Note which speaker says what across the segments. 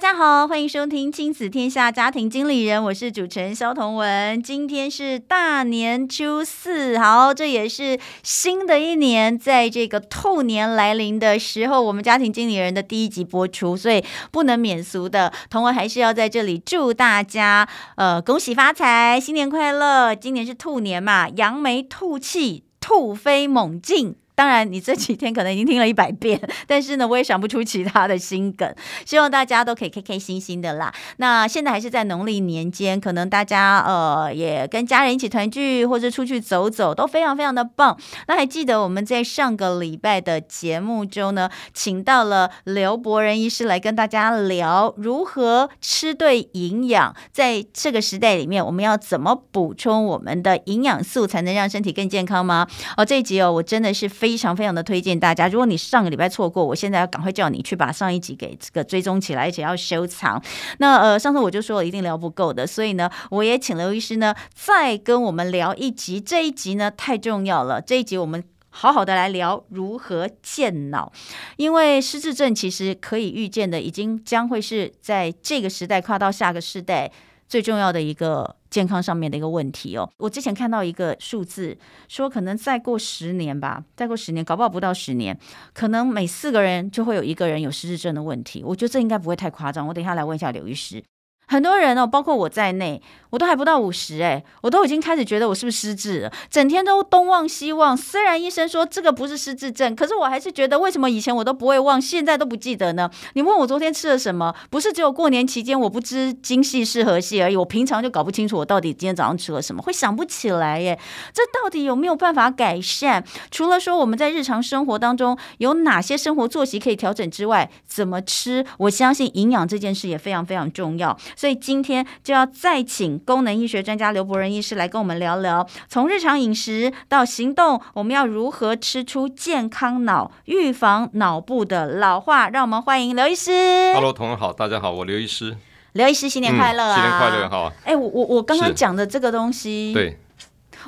Speaker 1: 大家好，欢迎收听《亲子天下家庭经理人》，我是主持人萧彤文。今天是大年初四，好，这也是新的一年，在这个兔年来临的时候，我们家庭经理人的第一集播出，所以不能免俗的，同文还是要在这里祝大家，呃，恭喜发财，新年快乐！今年是兔年嘛，扬眉吐气，兔飞猛进。当然，你这几天可能已经听了一百遍，但是呢，我也想不出其他的新梗。希望大家都可以开开心心的啦。那现在还是在农历年间，可能大家呃也跟家人一起团聚，或者出去走走，都非常非常的棒。那还记得我们在上个礼拜的节目中呢，请到了刘伯仁医师来跟大家聊如何吃对营养，在这个时代里面，我们要怎么补充我们的营养素，才能让身体更健康吗？哦，这一集哦，我真的是非。非常非常的推荐大家，如果你上个礼拜错过，我现在要赶快叫你去把上一集给这个追踪起来，而且要收藏。那呃，上次我就说了一定聊不够的，所以呢，我也请刘医师呢再跟我们聊一集。这一集呢太重要了，这一集我们好好的来聊如何健脑，因为失智症其实可以预见的，已经将会是在这个时代跨到下个世代最重要的一个。健康上面的一个问题哦，我之前看到一个数字，说可能再过十年吧，再过十年，搞不好不到十年，可能每四个人就会有一个人有失智症的问题。我觉得这应该不会太夸张。我等一下来问一下刘医师。很多人哦，包括我在内，我都还不到五十哎，我都已经开始觉得我是不是失智了，整天都东望西望。虽然医生说这个不是失智症，可是我还是觉得为什么以前我都不会忘，现在都不记得呢？你问我昨天吃了什么，不是只有过年期间我不知今夕是何夕而已，我平常就搞不清楚我到底今天早上吃了什么，会想不起来耶。这到底有没有办法改善？除了说我们在日常生活当中有哪些生活作息可以调整之外，怎么吃？我相信营养这件事也非常非常重要。所以今天就要再请功能医学专家刘伯仁医师来跟我们聊聊，从日常饮食到行动，我们要如何吃出健康脑，预防脑部的老化？让我们欢迎刘医师。
Speaker 2: Hello，同仁好，大家好，我刘医师。
Speaker 1: 刘医师新年快乐啊！
Speaker 2: 嗯、新年快乐，好。
Speaker 1: 哎，我我我刚刚讲的这个东西，
Speaker 2: 对。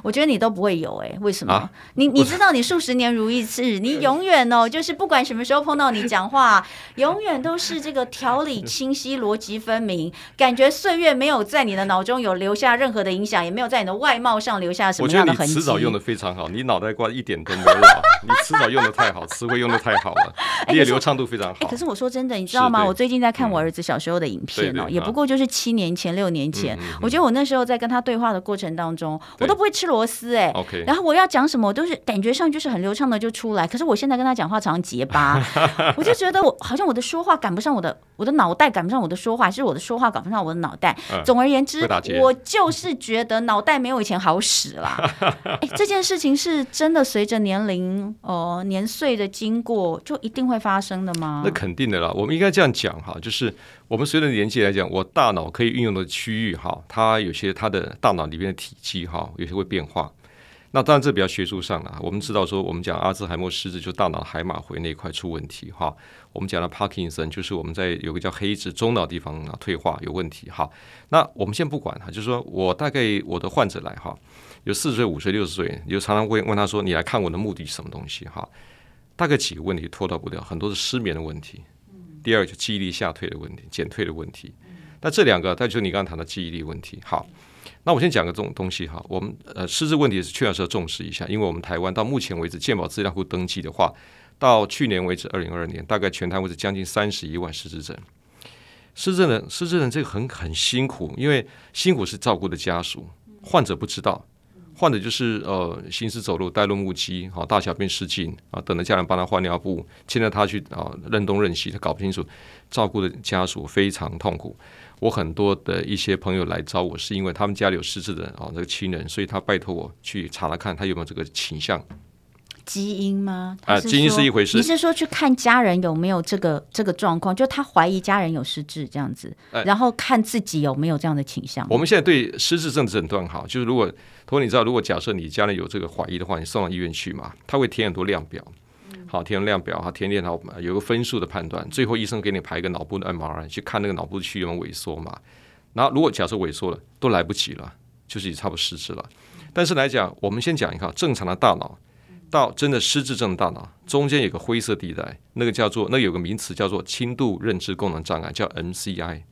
Speaker 1: 我觉得你都不会有哎、欸，为什么？
Speaker 2: 啊、
Speaker 1: 你你知道你数十年如一日，你永远哦，就是不管什么时候碰到你讲话，永远都是这个条理清晰、逻辑分明，感觉岁月没有在你的脑中有留下任何的影响，也没有在你的外貌上留下什么样的痕迹。
Speaker 2: 我觉得你词藻用的非常好，你脑袋瓜一点都没有，你迟早用的太好，词汇用的太好了，你也流畅度非常好。哎，
Speaker 1: 可是我说真的，你知道吗？我最近在看我儿子小时候的影片哦，也不过就是七年前、六年前，我觉得我那时候在跟他对话的过程当中，我都不会吃螺丝哎。
Speaker 2: OK，
Speaker 1: 然后我要讲什么，我都是感觉上就是很流畅的就出来。可是我现在跟他讲话常常结巴，我就觉得我好像我的说话赶不上我的，我的脑袋赶不上我的说话，还是我的说话赶不上我的脑袋。嗯、总而言之，我就是觉得脑袋没有以前好使啦。哎，这件事情是真的随着年龄呃年岁的经过就一定会发生的吗？
Speaker 2: 那肯定的啦。我们应该这样讲哈，就是我们随着年纪来讲，我大脑可以运用的区域哈，它有些它的大脑里面的体积哈，有些会变化。那当然，这比较学术上了。我们知道说，我们讲阿兹海默失智，就大脑海马回那一块出问题哈。我们讲的帕金森，就是我们在有个叫黑质中脑地方啊退化有问题哈。那我们先不管哈，就是说我大概我的患者来哈，有四十岁、五十岁、六十岁，就常常会问他说：“你来看我的目的是什么东西？”哈，大概几个问题脱逃不掉，很多是失眠的问题。第二就记忆力下退的问题、减退的问题。那这两个，再就是你刚刚谈的记忆力问题。好。那我先讲个这种东西哈，我们呃失智问题是确实要重视一下，因为我们台湾到目前为止健保资料库登记的话，到去年为止二零二二年，大概全台湾是将近三十一万失智症。失智人失智人这个很很辛苦，因为辛苦是照顾的家属，患者不知道，患者就是呃行尸走肉、呆若木鸡，好大小便失禁啊，等着家人帮他换尿布，牵着他去啊任东任西，他搞不清楚，照顾的家属非常痛苦。我很多的一些朋友来找我，是因为他们家里有失智的啊，那个亲人，所以他拜托我去查了看他有没有这个倾向。
Speaker 1: 基因吗？
Speaker 2: 啊，基因是一回事。
Speaker 1: 你是说去看家人有没有这个这个状况？就他怀疑家人有失智这样子，呃、然后看自己有没有这样的倾向。
Speaker 2: 我们现在对失智症的诊断好，就是如果同学你知道，如果假设你家人有这个怀疑的话，你送到医院去嘛，他会填很多量表。好，填量表，好，填练好，有个分数的判断，最后医生给你排一个脑部的 MRI 去看那个脑部的区域有没有萎缩嘛。然后如果假设萎缩了，都来不及了，就是已差不多失智了。但是来讲，我们先讲一下正常的大脑到真的失智症大脑中间有个灰色地带，那个叫做那有个名词叫做轻度认知功能障碍，叫 MCI。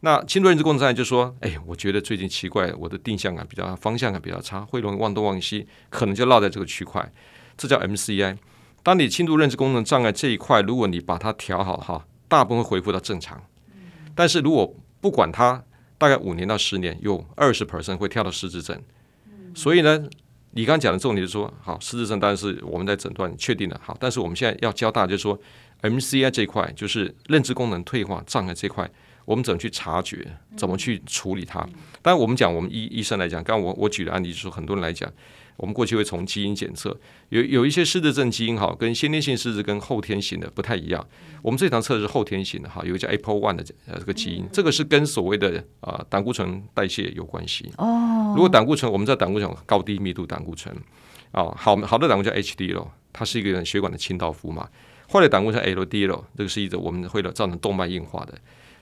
Speaker 2: 那轻度认知功能障碍就说，哎，我觉得最近奇怪，我的定向感比较方向感比较差，会容易忘东忘西，可能就落在这个区块，这叫 MCI。当你轻度认知功能障碍这一块，如果你把它调好哈，大部分会恢复到正常。但是如果不管它，大概五年到十年，有二十 percent 会跳到失智症。所以呢，你刚讲的重点是说，好，实质上当然是我们在诊断确定的，好，但是我们现在要教大家就是说，MCI 这块就是认知功能退化障碍这块，我们怎么去察觉，怎么去处理它？当然，我们讲我们医医生来讲，刚刚我我举的案例就是，很多人来讲。我们过去会从基因检测，有有一些失智症基因哈，跟先天性失智跟后天型的不太一样。我们这堂测的是后天型的哈，有一个叫 apo one 的呃这个基因，这个是跟所谓的啊胆固醇代谢有关系。哦，如果胆固醇，我们知道胆固醇高低密度胆固醇啊，好好的胆固醇叫 HDL，它是一个血管的清道夫嘛。坏的胆固醇 LDL，这个是一种我们会了造成动脉硬化的。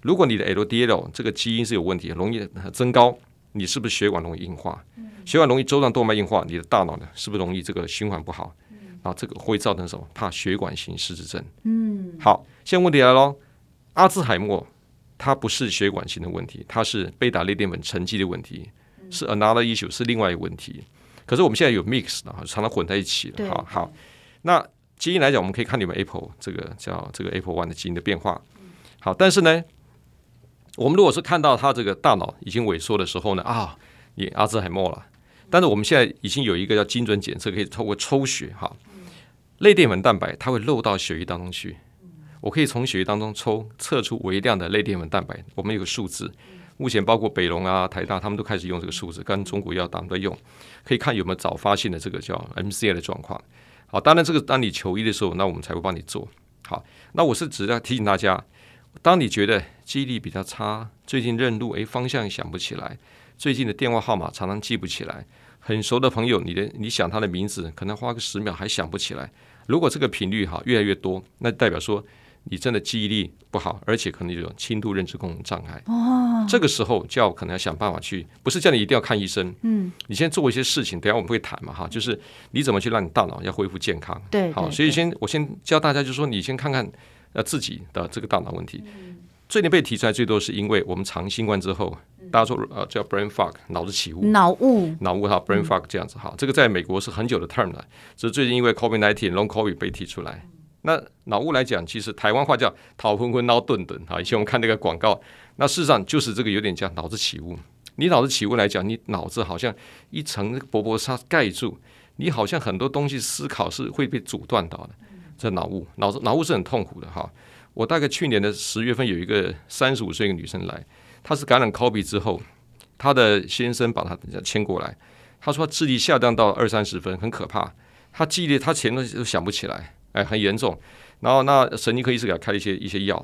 Speaker 2: 如果你的 LDL 这个基因是有问题，容易增高，你是不是血管容易硬化？血管容易周状动脉硬化，你的大脑呢是不是容易这个循环不好？然后这个会造成什么？怕血管型失智症。嗯，好，现在问题来了，阿兹海默它不是血管型的问题，它是贝塔类淀粉沉积的问题，是 another issue，是另外一个问题。可是我们现在有 mix 的，常常混在一起的。好好，那基因来讲，我们可以看你们 Apple 这个叫这个 Apple One 的基因的变化。好，但是呢，我们如果是看到他这个大脑已经萎缩的时候呢，啊，你阿兹海默了。但是我们现在已经有一个叫精准检测，可以透过抽血哈，类淀粉蛋白它会漏到血液当中去，我可以从血液当中抽测出微量的类淀粉蛋白，我们有个数字，目前包括北龙啊、台大他们都开始用这个数字，跟中国药党在用，可以看有没有早发现的这个叫 MCI 的状况。好，当然这个当你求医的时候，那我们才会帮你做好。那我是只要提醒大家，当你觉得记忆力比较差，最近认路诶方向想不起来。最近的电话号码常常记不起来，很熟的朋友，你的你想他的名字，可能花个十秒还想不起来。如果这个频率哈越来越多，那代表说你真的记忆力不好，而且可能有轻度认知功能障碍。哦，这个时候就要可能要想办法去，不是叫你一定要看医生。嗯，你先做一些事情，等下我们会谈嘛哈，就是你怎么去让你大脑要恢复健康。对，好，所以先我先教大家，就是说你先看看呃自己的这个大脑问题。最近被提出来最多是因为我们长新冠之后。大家说呃叫 brain fog 脑子起雾，脑雾脑雾哈 brain fog 这样子哈，这个在美国是很久的 term 了，只是最近因为 COVID nineteen long COVID 被提出来。那脑雾来讲，其实台湾话叫头昏昏脑顿顿哈，以前我们看那个广告，那事实上就是这个有点像脑子起雾。你脑子起雾来讲，你脑子好像一层薄薄纱盖住，你好像很多东西思考是会被阻断到的。这脑雾，脑子脑雾是很痛苦的哈。我大概去年的十月份有一个三十五岁一个女生来。她是感染 COVID 之后，她的先生把她牵过来。她说他智力下降到二三十分，很可怕。她记忆力她前面都想不起来，哎，很严重。然后那神经科医师给她开了一些一些药。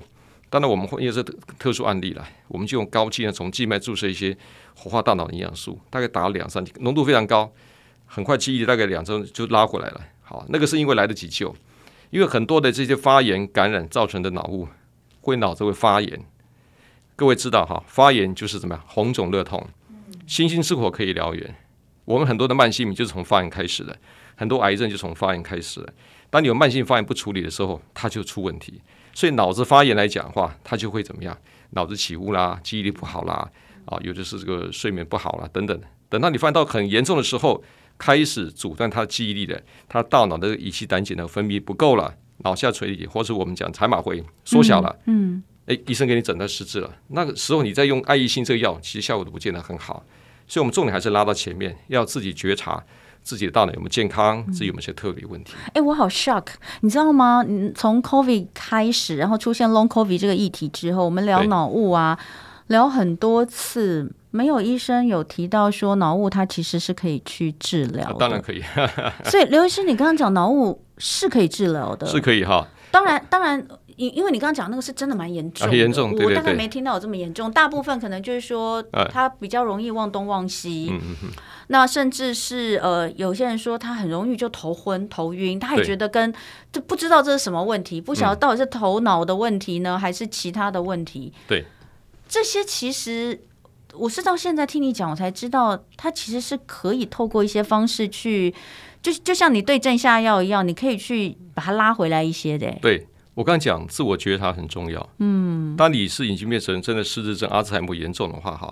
Speaker 2: 当然我们会因为是特殊案例了，我们就用高剂呢从静脉注射一些活化大脑的营养素，大概打了两三，浓度非常高，很快记忆力大概两周就拉回来了。好，那个是因为来得及救，因为很多的这些发炎感染造成的脑雾，会脑子会发炎。各位知道哈，发炎就是怎么样？红肿热痛，星星之火可以燎原。我们很多的慢性病就是从发炎开始的，很多癌症就从发炎开始的。当你有慢性发炎不处理的时候，它就出问题。所以脑子发炎来讲的话，它就会怎么样？脑子起雾啦，记忆力不好啦，啊，有的是这个睡眠不好啦，等等。等到你发现到很严重的时候，开始阻断他的记忆力的，他大脑的乙醯胆碱的分泌不够了，脑下垂体或是我们讲海马回缩小了，嗯。嗯哎，医生给你诊断失智了。那个时候你再用爱益性这个药，其实效果都不见得很好。所以，我们重点还是拉到前面，要自己觉察自己的大脑有没有健康，自己有没有些特别问题。
Speaker 1: 哎，我好 shock，你知道吗？从 COVID 开始，然后出现 Long COVID 这个议题之后，我们聊脑雾啊，聊很多次，没有医生有提到说脑雾它其实是可以去治疗
Speaker 2: 当然可以。
Speaker 1: 所以刘医师，你刚刚讲脑雾是可以治疗的，
Speaker 2: 是可以哈。
Speaker 1: 当然，当然。因因为你刚刚讲那个是真的蛮严重的，
Speaker 2: 严重，对对对，
Speaker 1: 我大概没听到有这么严重。大部分可能就是说，他比较容易忘东忘西，那甚至是呃，有些人说他很容易就头昏头晕，他也觉得跟就不知道这是什么问题，不晓得到底是头脑的问题呢，还是其他的问题。
Speaker 2: 对，
Speaker 1: 这些其实我是到现在听你讲，我才知道，他其实是可以透过一些方式去，就就像你对症下药一样，你可以去把它拉回来一些的。
Speaker 2: 对。我刚刚讲自我觉察很重要。嗯，当你是已经变成真的失智症、阿兹海默严重的话，哈，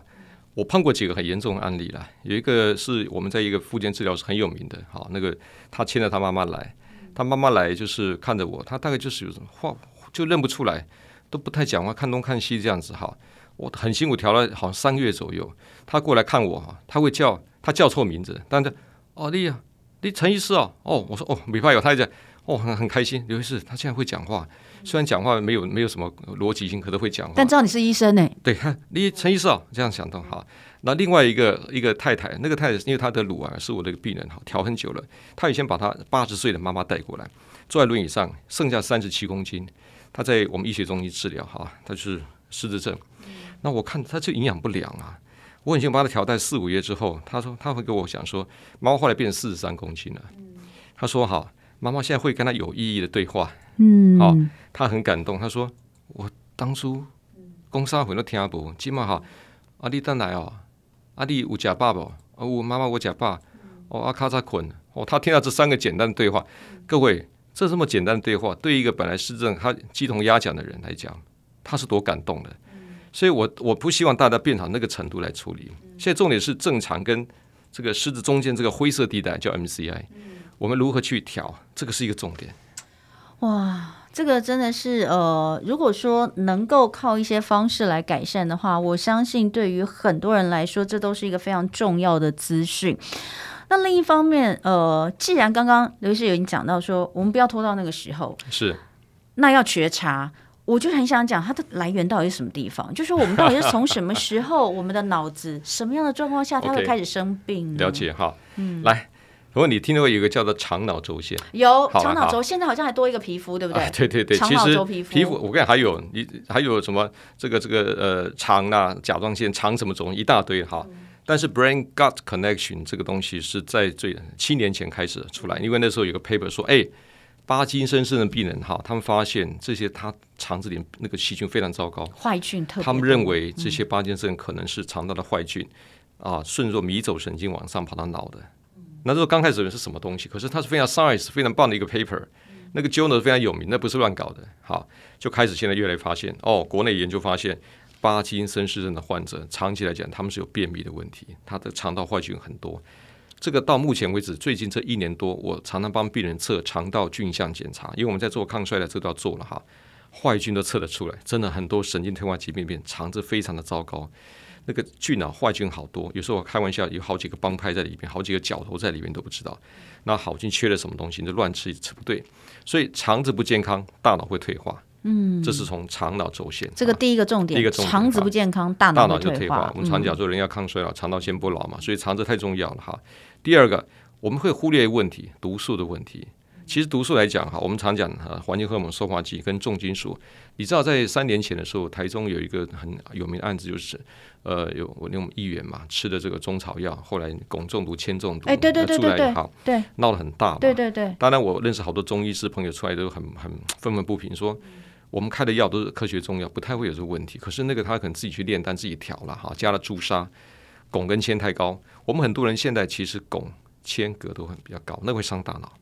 Speaker 2: 我碰过几个很严重的案例了。有一个是我们在一个复健治疗是很有名的，哈，那个他牵着他妈妈来，他妈妈来就是看着我，他大概就是有什么话就认不出来，都不太讲话，看东看西这样子，哈，我很辛苦调了好像三个月左右，他过来看我，哈，他会叫他叫错名字，但是哦，你啊，你陈医师啊，哦，我说哦，没怕有他在。哦，很很开心，刘医师他现在会讲话，虽然讲话没有没有什么逻辑性，可都会讲话。
Speaker 1: 但知道你是医生呢？
Speaker 2: 对，你陈医师哦，这样想到哈。那另外一个一个太太，那个太太因为她的乳癌是我的病人哈，调很久了。她以前把她八十岁的妈妈带过来，坐在轮椅上，剩下三十七公斤。她在我们医学中心治疗哈，她是失智症。那我看它就营养不良啊，我已经把它调在四五月之后，他说他会跟我讲说，妈妈后来变成四十三公斤了。他说好。妈妈现在会跟他有意义的对话，嗯，好、哦，他很感动。他说：“我当初讲啥话都听不，今嘛哈，阿弟等来哦，阿弟有假爸不？哦，我妈妈我假爸，哦阿卡扎捆，哦，他听到这三个简单的对话，各位，这这么简单的对话，对一个本来是这种他鸡同鸭讲的人来讲，他是多感动的。所以我我不希望大家变成那个程度来处理。现在重点是正常跟这个狮子中间这个灰色地带叫 MCI。”我们如何去调？这个是一个重点。
Speaker 1: 哇，这个真的是呃，如果说能够靠一些方式来改善的话，我相信对于很多人来说，这都是一个非常重要的资讯。那另一方面，呃，既然刚刚刘医师有已经讲到说，我们不要拖到那个时候，
Speaker 2: 是，
Speaker 1: 那要觉察，我就很想讲它的来源到底是什么地方？就是我们到底是从什么时候，我们的脑子什么样的状况下，它会开始生病？
Speaker 2: 了解哈，嗯，来。如果你听到有一个叫做肠脑轴线，
Speaker 1: 有肠脑轴，现在好像还多一个皮肤，对不对？
Speaker 2: 啊、对对对，其实皮肤，我跟你讲，还有你还有什么这个这个呃肠啊甲状腺肠什么肿一大堆哈。嗯、但是 brain gut connection 这个东西是在最七年前开始出来，因为那时候有个 paper 说，哎，巴金森氏的病人哈，他们发现这些他肠子里那个细菌非常糟糕，
Speaker 1: 坏菌特别，
Speaker 2: 他们认为这些巴金森可能是肠道的坏菌、嗯、啊，顺着迷走神经往上跑到脑的。那时候刚开始的是什么东西？可是它是非常 science 非常棒的一个 paper，那个 journal 非常有名，那不是乱搞的。好，就开始现在越来越发现哦，国内研究发现，巴金森氏症的患者长期来讲他们是有便秘的问题，他的肠道坏菌很多。这个到目前为止，最近这一年多，我常常帮病人测肠道菌相检查，因为我们在做抗衰的，这都要做了哈，坏菌都测得出来，真的很多神经退化疾病变肠子非常的糟糕。那个菌啊，坏菌好多，有时候我开玩笑，有好几个帮派在里边，好几个角头在里边都不知道。那好菌缺了什么东西，你就乱吃，吃不对。所以肠子不健康，大脑会退化。嗯，这是从肠脑轴线。
Speaker 1: 这个第一个重点，
Speaker 2: 第一个重点，
Speaker 1: 肠子不健康，大脑
Speaker 2: 就退化。我们常讲说，人要抗衰老，肠道先不老嘛，所以肠子太重要了哈。第二个，我们会忽略问题，毒素的问题。其实毒素来讲哈，我们常讲哈，环境荷尔蒙、塑化剂跟重金属。你知道，在三年前的时候，台中有一个很有名的案子，就是呃，有我那种议员嘛，吃的这个中草药，后来汞中毒、铅中毒，
Speaker 1: 哎，对对对对对，对，
Speaker 2: 闹得很大嘛。
Speaker 1: 对对对。
Speaker 2: 当然，我认识好多中医师朋友出来都很很愤愤不平，说我们开的药都是科学中药，不太会有这个问题。可是那个他可能自己去炼丹，自己调了哈，加了朱砂，汞跟铅太高。我们很多人现在其实汞、铅、铬都很比较高，那会伤大脑。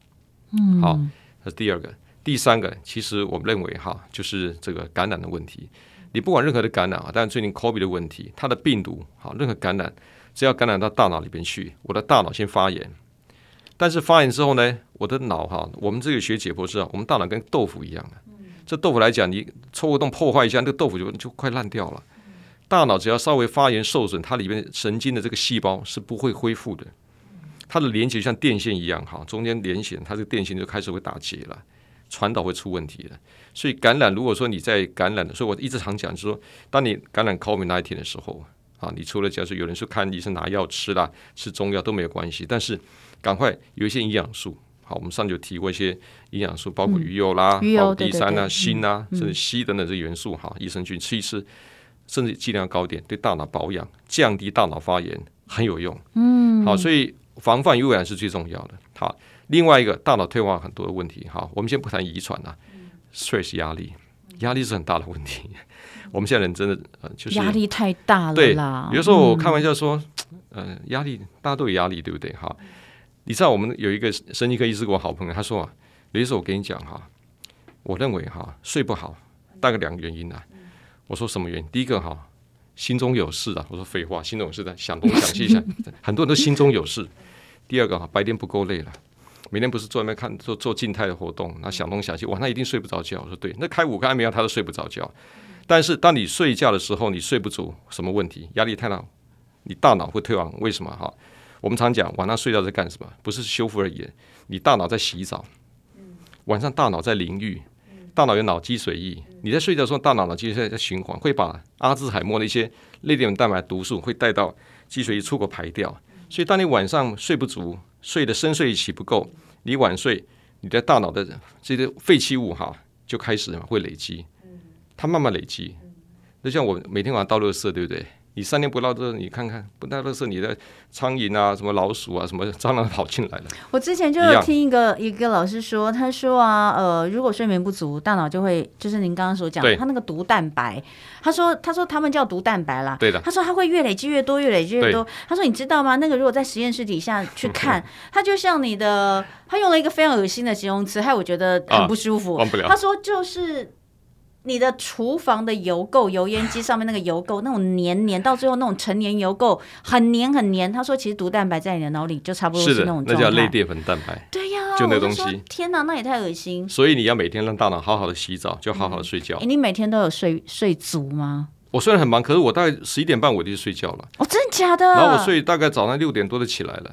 Speaker 2: 嗯，好，这是第二个，第三个，其实我们认为哈，就是这个感染的问题。你不管任何的感染啊，但最近 COVID 的问题，它的病毒好，任何感染，只要感染到大脑里边去，我的大脑先发炎。但是发炎之后呢，我的脑哈，我们这个学解剖知道，我们大脑跟豆腐一样的。这豆腐来讲，你戳个洞破坏一下，那个豆腐就就快烂掉了。大脑只要稍微发炎受损，它里面神经的这个细胞是不会恢复的。它的连接像电线一样，哈，中间连线，它这个电线就开始会打结了，传导会出问题了。所以感染，如果说你在感染的，所以我一直常讲，就是说，当你感染 COVID-19 的时候，啊，你除了假设有人说看医生拿药吃啦，吃中药都没有关系，但是赶快有一些营养素。好，我们上就提过一些营养素，包括鱼油啦、D 三啊、锌啊，
Speaker 1: 嗯、
Speaker 2: 甚至硒等等这元素哈，益生菌吃一吃，甚至剂量高点，对大脑保养、降低大脑发炎很有用。嗯，好，所以防范污染是最重要的。好，另外一个大脑退化很多的问题，好，我们先不谈遗传啊，stress 压力，压力是很大的问题。我们现在人真的呃，就是
Speaker 1: 压力太大了。
Speaker 2: 对，有时候我开玩笑说，嗯、呃，压力大家都有压力，对不对？哈。你知道我们有一个神经科医师，我好朋友，他说啊，有一次我跟你讲哈，我认为哈睡不好大概两个原因啊。我说什么原因？第一个哈，心中有事啊。我说废话，心中有事在想东想西想，很多人都心中有事。第二个哈，白天不够累了，每天不是坐那边看做做静态的活动，那想东想西，晚上一定睡不着觉。我说对，那开五个安眠药他都睡不着觉。但是当你睡觉的时候，你睡不足，什么问题？压力太大，你大脑会退化。为什么哈？我们常讲晚上睡觉在干什么？不是修复而已，你大脑在洗澡。晚上大脑在淋浴，大脑有脑积水液。你在睡觉的时候，大脑脑积水液在循环，会把阿兹海默的一些类淀粉蛋白毒素会带到积水液出口排掉。所以当你晚上睡不足，睡的深睡期不够，你晚睡，你的大脑的这些废弃物哈就开始会累积，它慢慢累积。就像我每天晚上倒垃圾，对不对？你三天不倒垃圾，你看看不到这是，你的苍蝇啊、什么老鼠啊、什么蟑螂跑进来了。
Speaker 1: 我之前就有听一个一,一个老师说，他说啊，呃，如果睡眠不足，大脑就会就是您刚刚所讲的，他那个毒蛋白，他说他说他们叫毒蛋白啦，
Speaker 2: 对的，
Speaker 1: 他说他会越累积越多，越累积越多。他说你知道吗？那个如果在实验室底下去看，他就像你的，他用了一个非常恶心的形容词，害我觉得很不舒服。
Speaker 2: 啊、
Speaker 1: 他说就是。你的厨房的油垢，油烟机上面那个油垢，那种黏黏，到最后那种陈年油垢，很黏很黏。他说，其实毒蛋白在你的脑里就差不多是那种状态。
Speaker 2: 那叫类淀粉蛋白。
Speaker 1: 对呀、啊，
Speaker 2: 就那东西。
Speaker 1: 天哪，那也太恶心。
Speaker 2: 所以你要每天让大脑好好的洗澡，就好好的睡觉。
Speaker 1: 嗯、你每天都有睡睡足吗？
Speaker 2: 我虽然很忙，可是我大概十一点半我就睡觉了。
Speaker 1: 哦，真的假的？
Speaker 2: 然后我睡大概早上六点多就起来了。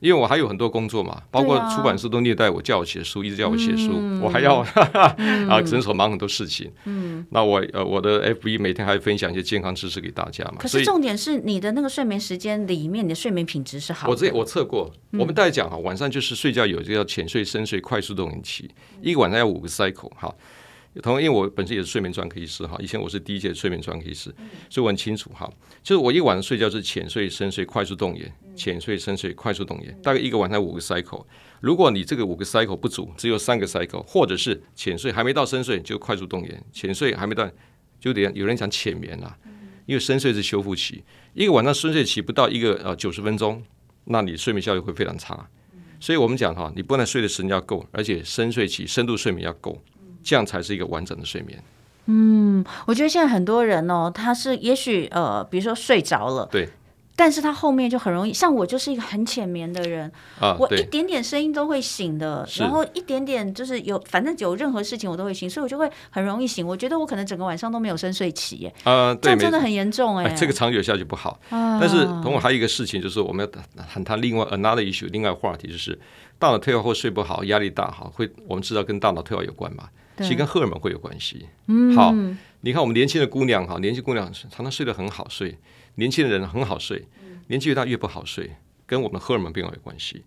Speaker 2: 因为我还有很多工作嘛，包括出版社都虐待我，叫我写书，一直叫我写书，嗯、我还要哈 哈、嗯、啊诊所忙很多事情。嗯，那我呃我的 FB 每天还分享一些健康知识给大家嘛。
Speaker 1: 可是重点是你的那个睡眠时间里面，你的睡眠品质是好的。
Speaker 2: 我这我测过，我们大家讲哈，晚上就是睡觉有这个叫浅睡、深睡、快速动眼期，一个晚上要五个 cycle 哈。同样，因为我本身也是睡眠专科医师哈，以前我是第一届睡眠专科医师，所以我很清楚哈。就是我一晚上睡觉是浅睡、深睡、快速动眼，浅睡、深睡、快速动眼，大概一个晚上五个 cycle。如果你这个五个 cycle 不足，只有三个 cycle，或者是浅睡还没到深睡就快速动眼，浅睡还没到就得有人讲浅眠了，因为深睡是修复期，一个晚上深睡期不到一个呃九十分钟，那你睡眠效率会非常差。所以我们讲哈，你不能睡的时间要够，而且深睡期深度睡眠要够。这样才是一个完整的睡眠。
Speaker 1: 嗯，我觉得现在很多人哦，他是也许呃，比如说睡着了，
Speaker 2: 对，
Speaker 1: 但是他后面就很容易，像我就是一个很浅眠的人，啊，我一点点声音都会醒的，然后一点点就是有，反正有任何事情我都会醒，所以我就会很容易醒。我觉得我可能整个晚上都没有深睡期耶，啊，对，这真的很严重哎，
Speaker 2: 这个长久下去不好。啊，但是同我还有一个事情就是我们要谈谈另外 another issue，另外话题就是大脑退化或睡不好、压力大哈，会我们知道跟大脑退化有关嘛。其实跟荷尔蒙会有关系。嗯，好，你看我们年轻的姑娘哈，年轻姑娘常常睡得很好睡，年轻的人很好睡，年纪越大越不好睡，跟我们荷尔蒙变化有关系。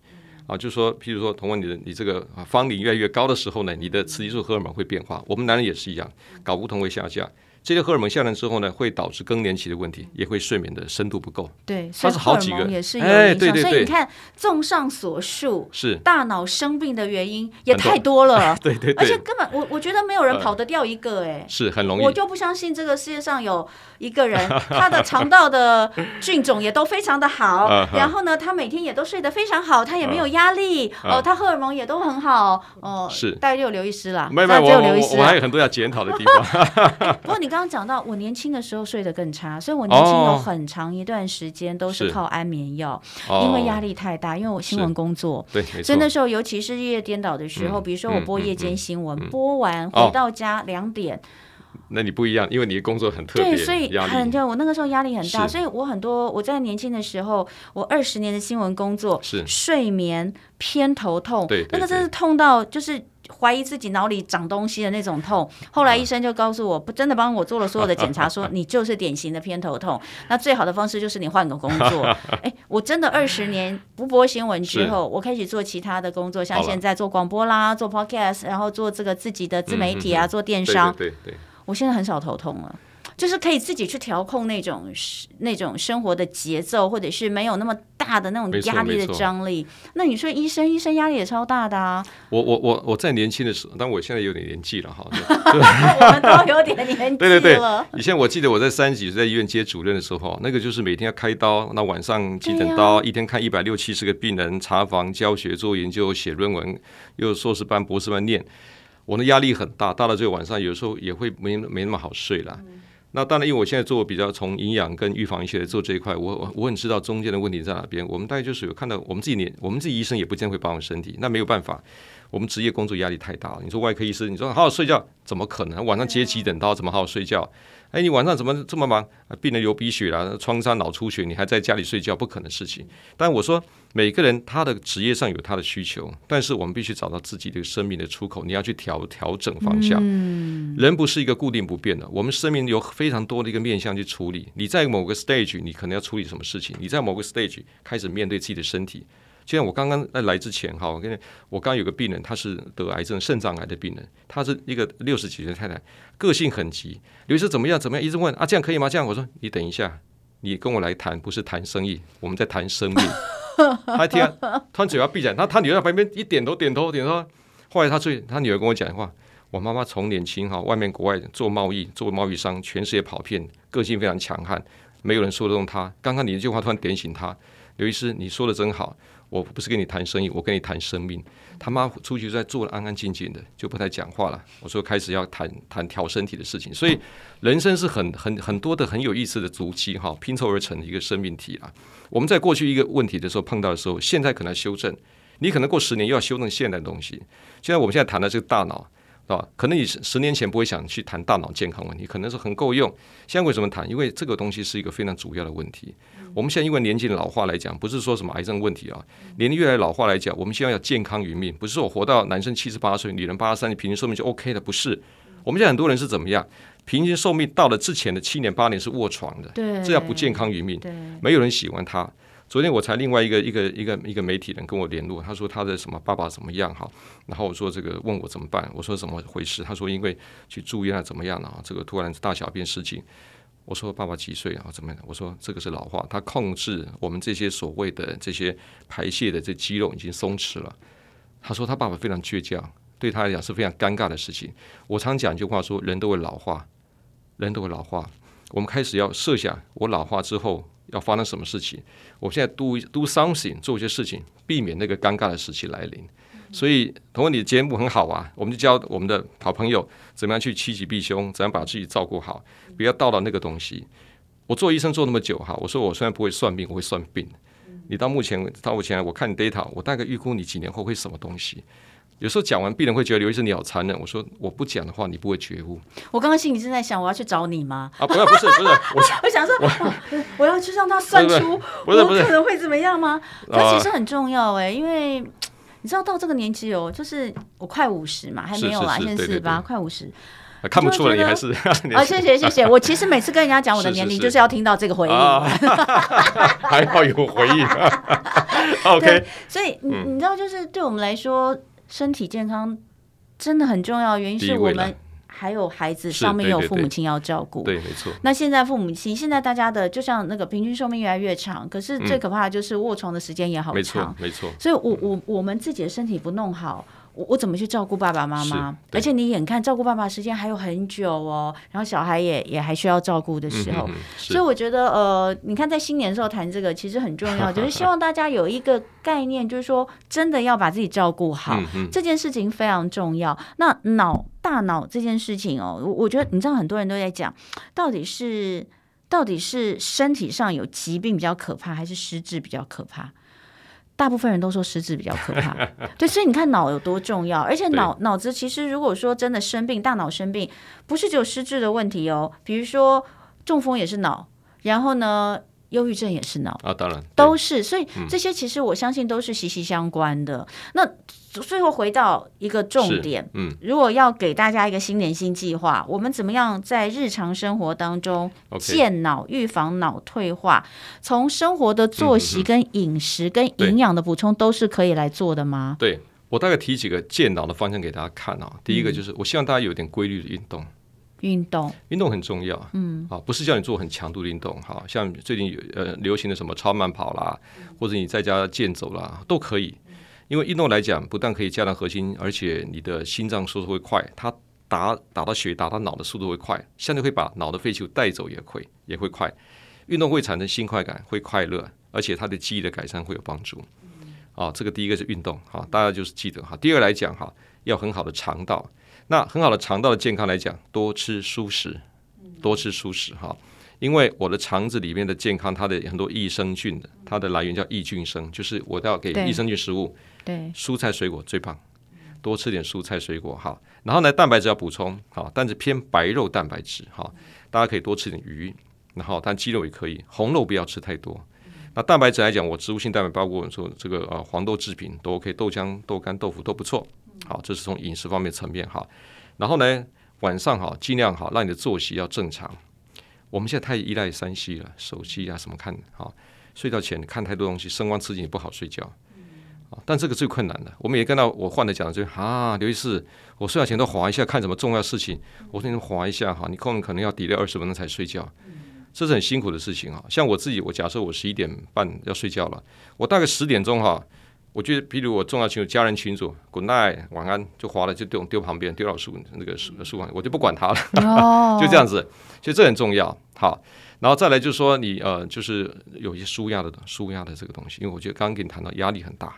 Speaker 2: 啊，就是说，譬如说，同样你的你这个方龄越来越高的时候呢，你的雌激素荷尔蒙会变化。我们男人也是一样，睾固酮会下降。这些荷尔蒙下来之后呢，会导致更年期的问题，也会睡眠的深度不够。
Speaker 1: 对，它是好几个，也是有影响。哎，对对对。所以你看，综上所述，是大脑生病的原因也太多了。对对对。而且根本我我觉得没有人跑得掉一个，哎，
Speaker 2: 是很容易。
Speaker 1: 我就不相信这个世界上有一个人，他的肠道的菌种也都非常的好，然后呢，他每天也都睡得非常好，他也没有压力，哦，他荷尔蒙也都很好，哦，是。大概就有刘医师了，
Speaker 2: 没有没有，我我我还有很多要检讨的地方。
Speaker 1: 不过你。刚刚讲到，我年轻的时候睡得更差，所以我年轻有很长一段时间都是靠安眠药，哦、因为压力太大，因为我新闻工作，对，所以那时候尤其是日夜颠倒的时候，嗯、比如说我播夜间新闻，嗯。嗯嗯、播完回到家两点。哦
Speaker 2: 那你不一样，因为你的工作很特别，
Speaker 1: 对，所以很就我那个时候压力很大，所以我很多我在年轻的时候，我二十年的新闻工作是。睡眠偏头痛，对，那个真是痛到就是怀疑自己脑里长东西的那种痛。后来医生就告诉我，不真的帮我做了所有的检查，说 你就是典型的偏头痛。那最好的方式就是你换个工作。哎，我真的二十年不播新闻之后，我开始做其他的工作，像现在做广播啦，做 podcast，然后做这个自己的自媒体啊，做电商。
Speaker 2: 对对。
Speaker 1: 我现在很少头痛了。就是可以自己去调控那种那种生活的节奏，或者是没有那么大的那种压力的张力。那你说医生，医生压力也超大的啊。
Speaker 2: 我我我我在年轻的时候，但我现在有点年纪了哈。
Speaker 1: 我们都有点年纪了。对对对，
Speaker 2: 以前我记得我在三十几岁在医院接主任的时候，那个就是每天要开刀，那晚上急诊刀，一天看一百六七十个病人，查房、教学、做研究、写论文，又硕士班、博士班念，我的压力很大，大到最后晚上有时候也会没没那么好睡了。嗯那当然，因为我现在做比较从营养跟预防医学做这一块，我我我很知道中间的问题在哪边。我们大概就是有看到，我们自己年，我们自己医生也不见会保养身体，那没有办法，我们职业工作压力太大了。你说外科医生，你说好好睡觉，怎么可能？晚上接急诊刀，怎么好好睡觉？哎，你晚上怎么这么忙？病人流鼻血啦，创伤脑出血，你还在家里睡觉，不可能事情。但我说，每个人他的职业上有他的需求，但是我们必须找到自己的生命的出口。你要去调调整方向。嗯。人不是一个固定不变的，我们生命有非常多的一个面向去处理。你在某个 stage，你可能要处理什么事情？你在某个 stage 开始面对自己的身体。就像我刚刚在来之前，哈，我跟你，我刚有个病人，他是得癌症肾脏癌的病人，他是一个六十几岁的太太，个性很急。刘医生怎么样？怎么样？一直问啊，这样可以吗？这样我说，你等一下，你跟我来谈，不是谈生意，我们在谈生命。他一听，他嘴巴闭着，他他女儿在旁边一点头，点头，点头。后来他最，他女儿跟我讲话，我妈妈从年轻哈，外面国外做贸易，做贸易商，全世界跑遍，个性非常强悍，没有人说得动他。刚刚你一句话突然点醒他，刘医师，你说的真好。我不是跟你谈生意，我跟你谈生命。他妈出去在做的安安静静的，就不太讲话了。我说开始要谈谈调身体的事情，所以人生是很很很多的很有意思的足迹哈，拼凑而成的一个生命体啊。我们在过去一个问题的时候碰到的时候，现在可能修正，你可能过十年又要修正现在的东西。现在我们现在谈的这个大脑。啊，可能你十年前不会想去谈大脑健康问题，可能是很够用。现在为什么谈？因为这个东西是一个非常主要的问题。我们现在因为年纪的老化来讲，不是说什么癌症问题啊，年龄越来越老化来讲，我们现在要健康于命，不是说我活到男生七十八岁，女人八十三，平均寿命就 OK 的，不是。我们现在很多人是怎么样？平均寿命到了之前的七年八年是卧床的，对，这叫不健康于命，对，没有人喜欢他。昨天我才另外一个一个一个一个媒体人跟我联络，他说他的什么爸爸怎么样哈，然后我说这个问我怎么办，我说怎么回事？他说因为去住院啊怎么样啊，这个突然大小便失禁。我说爸爸几岁啊？怎么样？我说这个是老化，他控制我们这些所谓的这些排泄的这肌肉已经松弛了。他说他爸爸非常倔强，对他来讲是非常尴尬的事情。我常讲一句话说，人都会老化，人都会老化。我们开始要设想我老化之后。要发生什么事情？我现在 do do something 做一些事情，避免那个尴尬的时期来临。所以，同文，你的节目很好啊，我们就教我们的好朋友怎么样去趋吉避凶，怎样把自己照顾好，不要到了那个东西。我做医生做那么久哈，我说我虽然不会算命，我会算病。你到目前到目前，我看你 data，我大概预估你几年后会什么东西。有时候讲完，病人会觉得刘医生你好残忍。我说我不讲的话，你不会觉悟。
Speaker 1: 我刚刚心里正在想，我要去找你吗？
Speaker 2: 啊，不是不是不是，我
Speaker 1: 我想说我，我要去让他算出我可能会怎么样吗？他其实很重要哎，因为你知道到这个年纪哦，就是我快五十嘛，还没有啦，现在四十八，快五十，
Speaker 2: 看不出来你还是 啊，
Speaker 1: 谢谢谢谢。我其实每次跟人家讲我的年龄，就是要听到这个回应，
Speaker 2: 还好有回应。OK，
Speaker 1: 所以你你知道，就是对我们来说。身体健康真的很重要，原因是我们还有孩子，上面有父母亲要照顾。
Speaker 2: 对，没错。
Speaker 1: 那现在父母亲，现在大家的就像那个平均寿命越来越长，可是最可怕的就是卧床的时间也好长。
Speaker 2: 没错，
Speaker 1: 所以我我我们自己的身体不弄好。我我怎么去照顾爸爸妈妈？而且你眼看照顾爸爸时间还有很久哦，然后小孩也也还需要照顾的时候，嗯、所以我觉得呃，你看在新年的时候谈这个其实很重要，就是希望大家有一个概念，就是说真的要把自己照顾好，这件事情非常重要。那脑大脑这件事情哦，我我觉得你知道很多人都在讲，到底是到底是身体上有疾病比较可怕，还是失智比较可怕？大部分人都说失智比较可怕，对，所以你看脑有多重要，而且脑脑子其实如果说真的生病，大脑生病不是只有失智的问题哦，比如说中风也是脑，然后呢，忧郁症也是脑
Speaker 2: 啊，当然
Speaker 1: 都是，所以这些其实我相信都是息息相关的。嗯、那最后回到一个重点，嗯，如果要给大家一个新年新计划，我们怎么样在日常生活当中健脑、预防脑退化？从生活的作息、跟饮食、跟营养的补充都是可以来做的吗？
Speaker 2: 对，我大概提几个健脑的方向给大家看啊。第一个就是，我希望大家有点规律的运动。
Speaker 1: 运动，
Speaker 2: 运动很重要，嗯，啊，不是叫你做很强度的运动，哈，像最近有呃流行的什么超慢跑啦，或者你在家健走啦，都可以。因为运动来讲，不但可以加强核心，而且你的心脏速度会快，它打打到血、打到脑的速度会快，相对会把脑的废弃物带走也会也会快。运动会产生新快感，会快乐，而且它的记忆的改善会有帮助。啊，这个第一个是运动，哈，大家就是记得哈。第二个来讲哈，要很好的肠道。那很好的肠道的健康来讲，多吃蔬食，多吃蔬食哈，因为我的肠子里面的健康，它的很多益生菌的，它的来源叫益菌生，就是我要给益生菌食物，
Speaker 1: 对，
Speaker 2: 蔬菜水果最棒，多吃点蔬菜水果哈，然后呢，蛋白质要补充好，但是偏白肉蛋白质哈，大家可以多吃点鱼，然后但鸡肉也可以，红肉不要吃太多。那蛋白质来讲，我植物性蛋白包括说这个呃黄豆制品都 OK，豆浆、豆干、豆腐都不错。好，这是从饮食方面层面哈。然后呢，晚上哈尽量好让你的作息要正常。我们现在太依赖三 C 了，手机啊什么看哈，睡觉前看太多东西，声光刺激也不好睡觉。但这个最困难的，我们也跟到我患者讲就啊，刘医师，我睡觉前都划一下看什么重要事情，我说你划一下哈，你可能可能要 delay 二十分钟才睡觉，这是很辛苦的事情啊。像我自己，我假设我十一点半要睡觉了，我大概十点钟哈。我觉得，比如我重要群组、家人群组，Good night，晚安，就划了，就丢丢旁边，丢到书那个书书房，我就不管他了，oh. 就这样子。所以这很重要。好，然后再来就是说你，你呃，就是有一些舒压的舒压的这个东西，因为我觉得刚刚跟你谈到压力很大，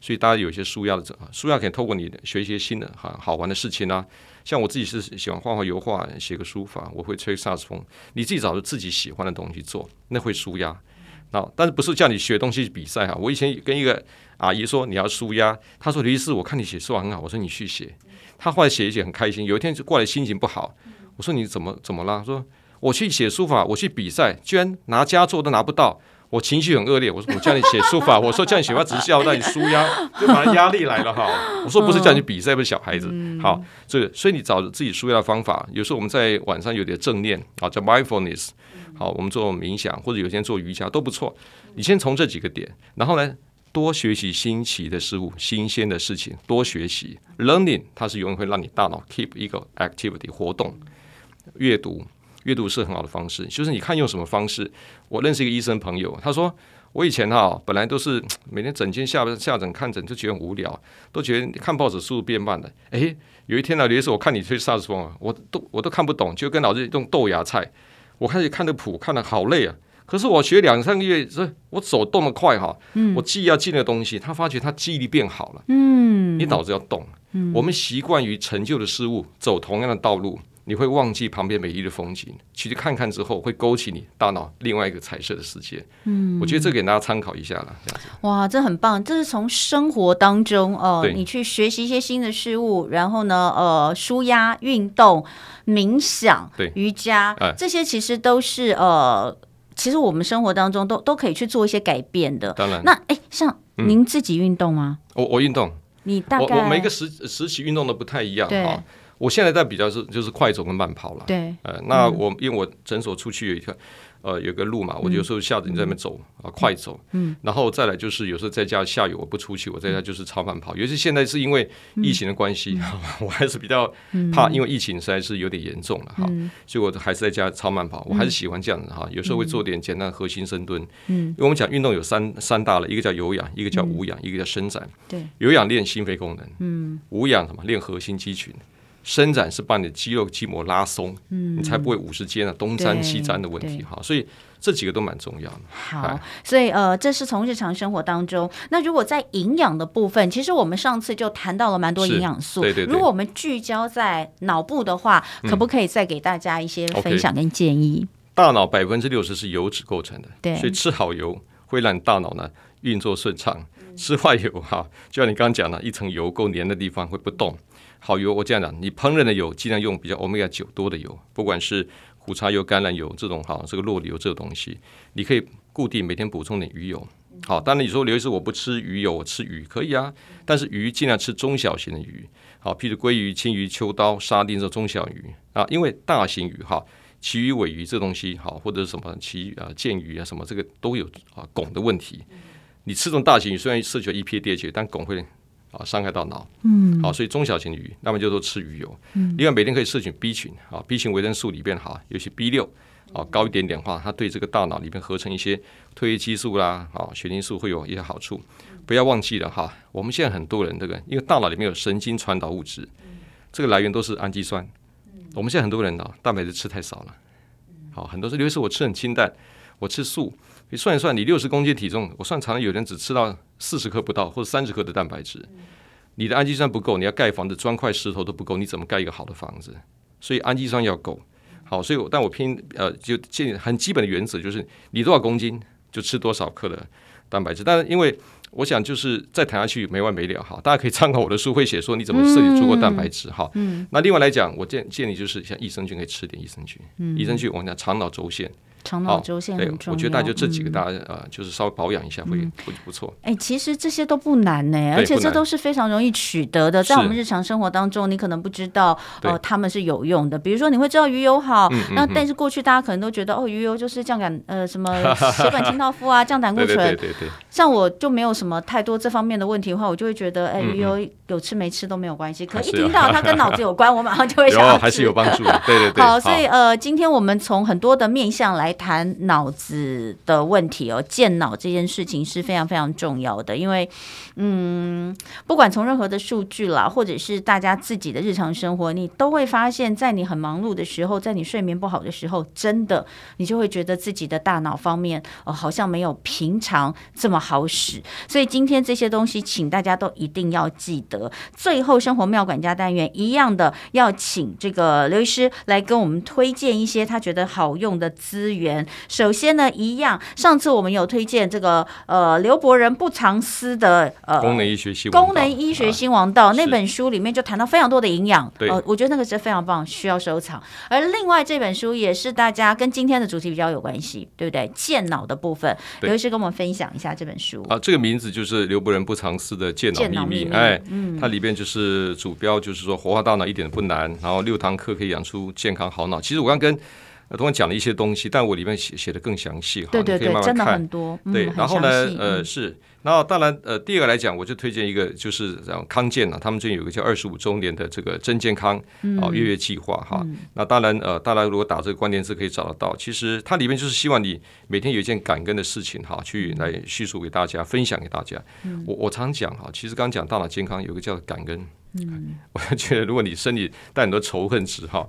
Speaker 2: 所以大家有一些舒压的这舒压可以透过你学一些新的好好玩的事情啊。像我自己是喜欢画画、油画、写个书法，我会吹萨克斯风。你自己找着自己喜欢的东西做，那会舒压。啊，但是不是叫你学东西比赛哈？我以前跟一个。阿姨说你要舒压，她说刘医师，我看你写书法很好，我说你去写。她后来写一写很开心，有一天就过来心情不好，我说你怎么怎么了？说我去写书法，我去比赛，居然拿佳作都拿不到，我情绪很恶劣。我说我叫你写书法，我说叫你写话只是要让你舒压，就把压力来了哈。我说不是叫你比赛，不是小孩子。好，这个所以你找自己舒压的方法，有时候我们在晚上有点正念啊，叫 mindfulness。好，我们做冥想或者有些人做瑜伽都不错。你先从这几个点，然后呢？多学习新奇的事物、新鲜的事情，多学习。Learning 它是永远会让你大脑 keep 一个 activity 活动。阅读，阅读是很好的方式，就是你看用什么方式。我认识一个医生朋友，他说我以前哈本来都是 每天整天下下诊看诊就觉得很无聊，都觉得看报纸速度变慢了。诶，有一天呢，有一次我看你吹萨克斯风，我都我都看不懂，就跟老师用豆芽菜，我开始看的谱看的好累啊。可是我学两三个月，这我走动得快哈，我记要记那个东西，他发觉他记忆力变好了。嗯，你脑子要动。嗯，我们习惯于陈旧的事物，走同样的道路，你会忘记旁边美丽的风景。其实看看之后，会勾起你大脑另外一个彩色的世界。嗯，我觉得这给大家参考一下了。这样子。
Speaker 1: 哇，这很棒！这是从生活当中哦，呃、你去学习一些新的事物，然后呢，呃，舒压、运动、冥想、对瑜伽，哎、这些其实都是呃。其实我们生活当中都都可以去做一些改变的。
Speaker 2: 当然，
Speaker 1: 那哎，像您自己运动吗？
Speaker 2: 我我运动，
Speaker 1: 你大概
Speaker 2: 我我每个时时期运动的不太一样哈。我现在在比较是就是快走跟慢跑了。
Speaker 1: 对，
Speaker 2: 呃，那我因为我诊所出去有一条。呃，有个路嘛，我有时候下着你在那边走啊，快走，嗯，然后再来就是有时候在家下雨我不出去，我在家就是超慢跑。尤其现在是因为疫情的关系，我还是比较怕，因为疫情实在是有点严重了哈，所以我还是在家超慢跑。我还是喜欢这样的哈，有时候会做点简单的核心深蹲。嗯，因为我们讲运动有三三大类，一个叫有氧，一个叫无氧，一个叫伸展。对，有氧练心肺功能，嗯，无氧什么练核心肌群。伸展是把你的肌肉筋膜拉松，嗯，你才不会五十肩啊东粘西粘的问题哈，所以这几个都蛮重要的。
Speaker 1: 好，所以呃，这是从日常生活当中。那如果在营养的部分，其实我们上次就谈到了蛮多营养素。对对对。如果我们聚焦在脑部的话，可不可以再给大家一些分享跟建议？
Speaker 2: 大脑百分之六十是油脂构成的，对，所以吃好油会让你大脑呢运作顺畅。吃坏油哈，就像你刚刚讲的，一层油够黏的地方会不动。好油，我这样讲，你烹饪的油尽量用比较欧米伽九多的油，不管是苦茶油、橄榄油这种哈，这个酪梨油这个东西，你可以固定每天补充点鱼油。好，当然你说刘医师我不吃鱼油，我吃鱼可以啊，但是鱼尽量吃中小型的鱼。好，譬如鲑鱼、青鱼、秋刀、沙丁这中小鱼啊，因为大型鱼哈，旗鱼、尾鱼这东西好，或者是什么旗啊、剑鱼啊什么，这个都有啊汞的问题。你吃这种大型鱼，虽然摄取 EPA、DHA，但汞会啊伤害到脑。嗯，好，所以中小型鱼，那么就说吃鱼油。嗯，另外每天可以摄取 B 群啊，B 群维生素里边哈，尤其 B 六啊高一点点的话，它对这个大脑里面合成一些褪黑激素啦啊血清素会有一些好处。不要忘记了哈，我们现在很多人这个，因为大脑里面有神经传导物质，这个来源都是氨基酸。我们现在很多人啊，蛋白质吃太少了。好，很多时候，尤其是我吃很清淡，我吃素，你算一算，你六十公斤体重，我算常常有人只吃到四十克不到，或者三十克的蛋白质，你的氨基酸不够，你要盖房子，砖块石头都不够，你怎么盖一个好的房子？所以氨基酸要够。好，所以我但我偏呃，就建议很基本的原则就是，你多少公斤就吃多少克的蛋白质，但是因为。我想就是再谈下去没完没了哈，大家可以参考我的书，会写说你怎么摄取足够蛋白质哈。嗯，那另外来讲，我建建议就是像益生菌可以吃点益生菌，嗯，益生菌我们讲肠脑轴线。
Speaker 1: 肠脑周线很重要。
Speaker 2: 对，我觉得大家就这几个，大家呃，就是稍微保养一下会会不错。
Speaker 1: 哎，其实这些都不难呢，而且这都是非常容易取得的，在我们日常生活当中，你可能不知道哦，他们是有用的。比如说，你会知道鱼油好，那但是过去大家可能都觉得哦，鱼油就是降胆呃什么 血管清道夫啊，降胆固醇。对对对。像我就没有什么太多这方面的问题的话，我就会觉得哎，鱼油有吃没吃都没有关系。可一听到它跟脑子有关，我马上就会 想。
Speaker 2: 还是有帮助。对对 对。
Speaker 1: 好，所以呃，今天我们从很多的面向来谈脑子的问题哦，健脑这件事情是非常非常重要的，因为，嗯，不管从任何的数据啦，或者是大家自己的日常生活，你都会发现，在你很忙碌的时候，在你睡眠不好的时候，真的你就会觉得自己的大脑方面哦，好像没有平常这么好使。所以今天这些东西，请大家都一定要记得。最后，生活妙管家单元一样的，要请这个刘医师来跟我们推荐一些他觉得好用的资源。首先。先呢，一样。上次我们有推荐这个呃刘伯仁不藏私的呃
Speaker 2: 功能医学新
Speaker 1: 功能医学新王道、啊、那本书里面就谈到非常多的营养，
Speaker 2: 对、呃，
Speaker 1: 我觉得那个是非常棒，需要收藏。而另外这本书也是大家跟今天的主题比较有关系，对不对？健脑的部分，刘医师跟我们分享一下这本书
Speaker 2: 啊。这个名字就是刘伯仁不藏私的健脑秘密，秘密哎，嗯，它里边就是主标就是说活化大脑一点都不难，然后六堂课可以养出健康好脑。其实我刚跟同样讲了一些东西，但我里面写写的更详细哈，
Speaker 1: 对对对，
Speaker 2: 你可以慢慢看，
Speaker 1: 真的很多。嗯、
Speaker 2: 对，然后呢，
Speaker 1: 嗯、
Speaker 2: 呃，是，然后当然，呃，第二个来讲，我就推荐一个，就是这样康健啊，他们最近有一个叫二十五周年的这个真健康啊月月计划哈。嗯、那当然，呃，大家如果打这个关键字可以找得到。其实它里面就是希望你每天有一件感恩的事情哈，去来叙述给大家，分享给大家。嗯、我我常讲哈，其实刚讲大脑健康有一个叫感恩。嗯，我觉得如果你身体带很多仇恨值哈，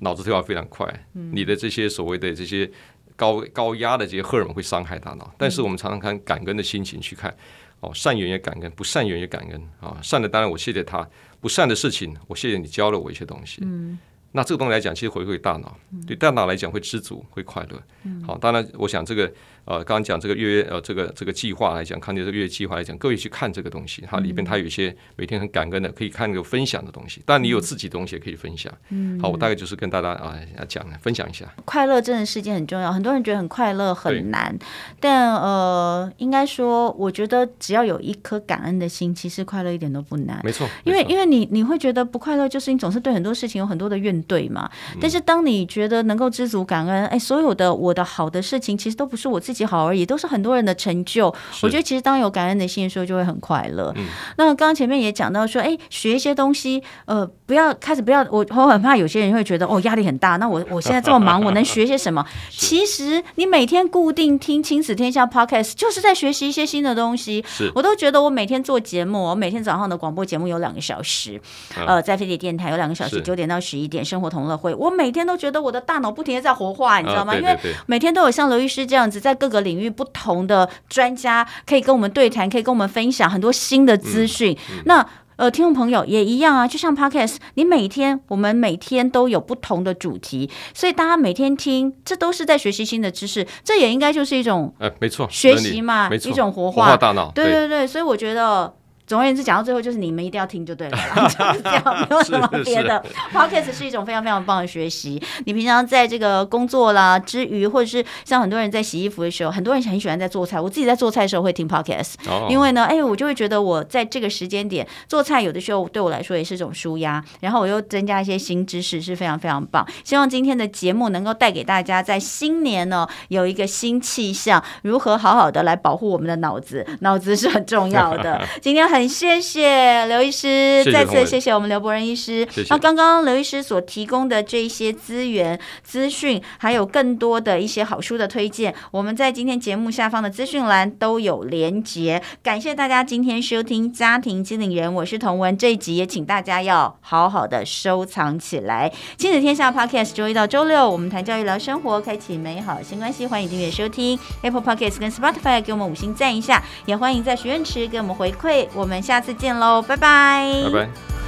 Speaker 2: 脑子退化非常快，你的这些所谓的这些高高压的这些荷尔蒙会伤害大脑。但是我们常常看感恩的心情去看，哦，善缘也感恩，不善缘也感恩啊。善的当然我谢谢他，不善的事情我谢谢你教了我一些东西。嗯。那这个东西来讲，其实回馈大脑，对大脑来讲会知足，会快乐。好，当然，我想这个呃，刚刚讲这个月月呃，这个这个计划来讲，康健这个月计划来讲，各位去看这个东西，它里边它有一些每天很感恩的，可以看那个分享的东西。当然，你有自己的东西也可以分享。嗯好，我大概就是跟大家啊讲分享一下。
Speaker 1: 快乐真的是一件很重要，很多人觉得很快乐很难，但呃，应该说，我觉得只要有一颗感恩的心，其实快乐一点都不难。
Speaker 2: 没错，
Speaker 1: 因为因为你你会觉得不快乐，就是你总是对很多事情有很多的怨。怼嘛？但是当你觉得能够知足感恩，哎，所有的我的好的事情，其实都不是我自己好而已，都是很多人的成就。我觉得其实当有感恩的心的时候，就会很快乐。嗯、那刚刚前面也讲到说，哎，学一些东西，呃，不要开始不要，我我很怕有些人会觉得哦压力很大。那我我现在这么忙，我能学些什么？其实你每天固定听《亲子天下》Podcast，就是在学习一些新的东西。我都觉得我每天做节目，我每天早上的广播节目有两个小时，呃，在飞碟电台有两个小时，九点到十一点。生活同乐会，我每天都觉得我的大脑不停的在活化，你知道吗？因为每天都有像刘医师这样子，在各个领域不同的专家可以跟我们对谈，可以跟我们分享很多新的资讯。那呃，听众朋友也一样啊，就像 Podcast，你每天我们每天都有不同的主题，所以大家每天听，这都是在学习新的知识，这也应该就是一种呃，没错，学习嘛，一种活化，
Speaker 2: 活化大脑。
Speaker 1: 对对对，所以我觉得。总而言之，讲到最后就是你们一定要听就对了，就是这样，没有什么别的。Podcast 是一种非常非常棒的学习。你平常在这个工作啦之余，或者是像很多人在洗衣服的时候，很多人很喜欢在做菜。我自己在做菜的时候会听 Podcast，因为呢，哎，我就会觉得我在这个时间点做菜，有的时候对我来说也是一种舒压，然后我又增加一些新知识，是非常非常棒。希望今天的节目能够带给大家，在新年呢有一个新气象，如何好好的来保护我们的脑子，脑子是很重要的。今天很谢谢刘医师，谢谢再次谢谢我们刘伯仁医师。谢谢。那刚刚刘医师所提供的这些资源、资讯，还有更多的一些好书的推荐，我们在今天节目下方的资讯栏都有连结。感谢大家今天收听《家庭经理人》，我是童文。这一集也请大家要好好的收藏起来。亲子天下 Podcast，周一到周六我们谈教育、聊生活，开启美好新关系。欢迎订阅收听 Apple Podcast 跟 Spotify，给我们五星赞一下，也欢迎在许愿池给我们回馈。我我们下次见喽，拜拜。拜拜。